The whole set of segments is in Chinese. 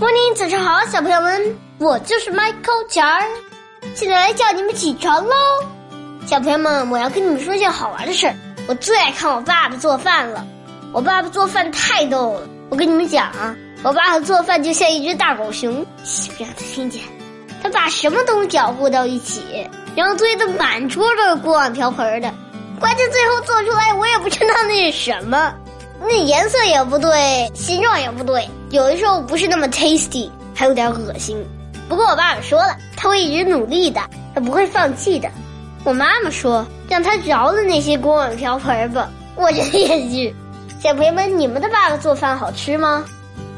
morning，早上好，小朋友们，我就是 Michael 乔儿，现在来叫你们起床喽。小朋友们，我要跟你们说件好玩的事儿。我最爱看我爸爸做饭了，我爸爸做饭太逗了。我跟你们讲啊，我爸爸做饭就像一只大狗熊，不让他听见。他把什么都搅和到一起，然后堆得满桌都是锅碗瓢盆的。关键最后做出来，我也不知道那是什么。那颜色也不对，形状也不对，有的时候不是那么 tasty，还有点恶心。不过我爸爸说了，他会一直努力的，他不会放弃的。我妈妈说，让他饶了那些锅碗瓢盆吧。我这也是。小朋友们，你们的爸爸做饭好吃吗？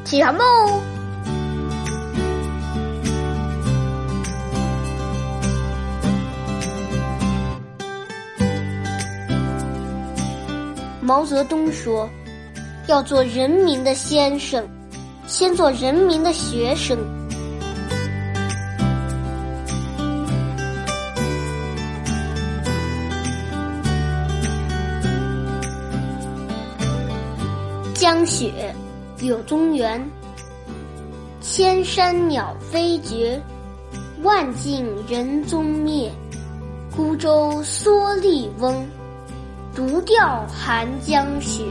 起床吧！毛泽东说。要做人民的先生，先做人民的学生。江雪，柳宗元。千山鸟飞绝，万径人踪灭。孤舟蓑笠翁，独钓寒江雪。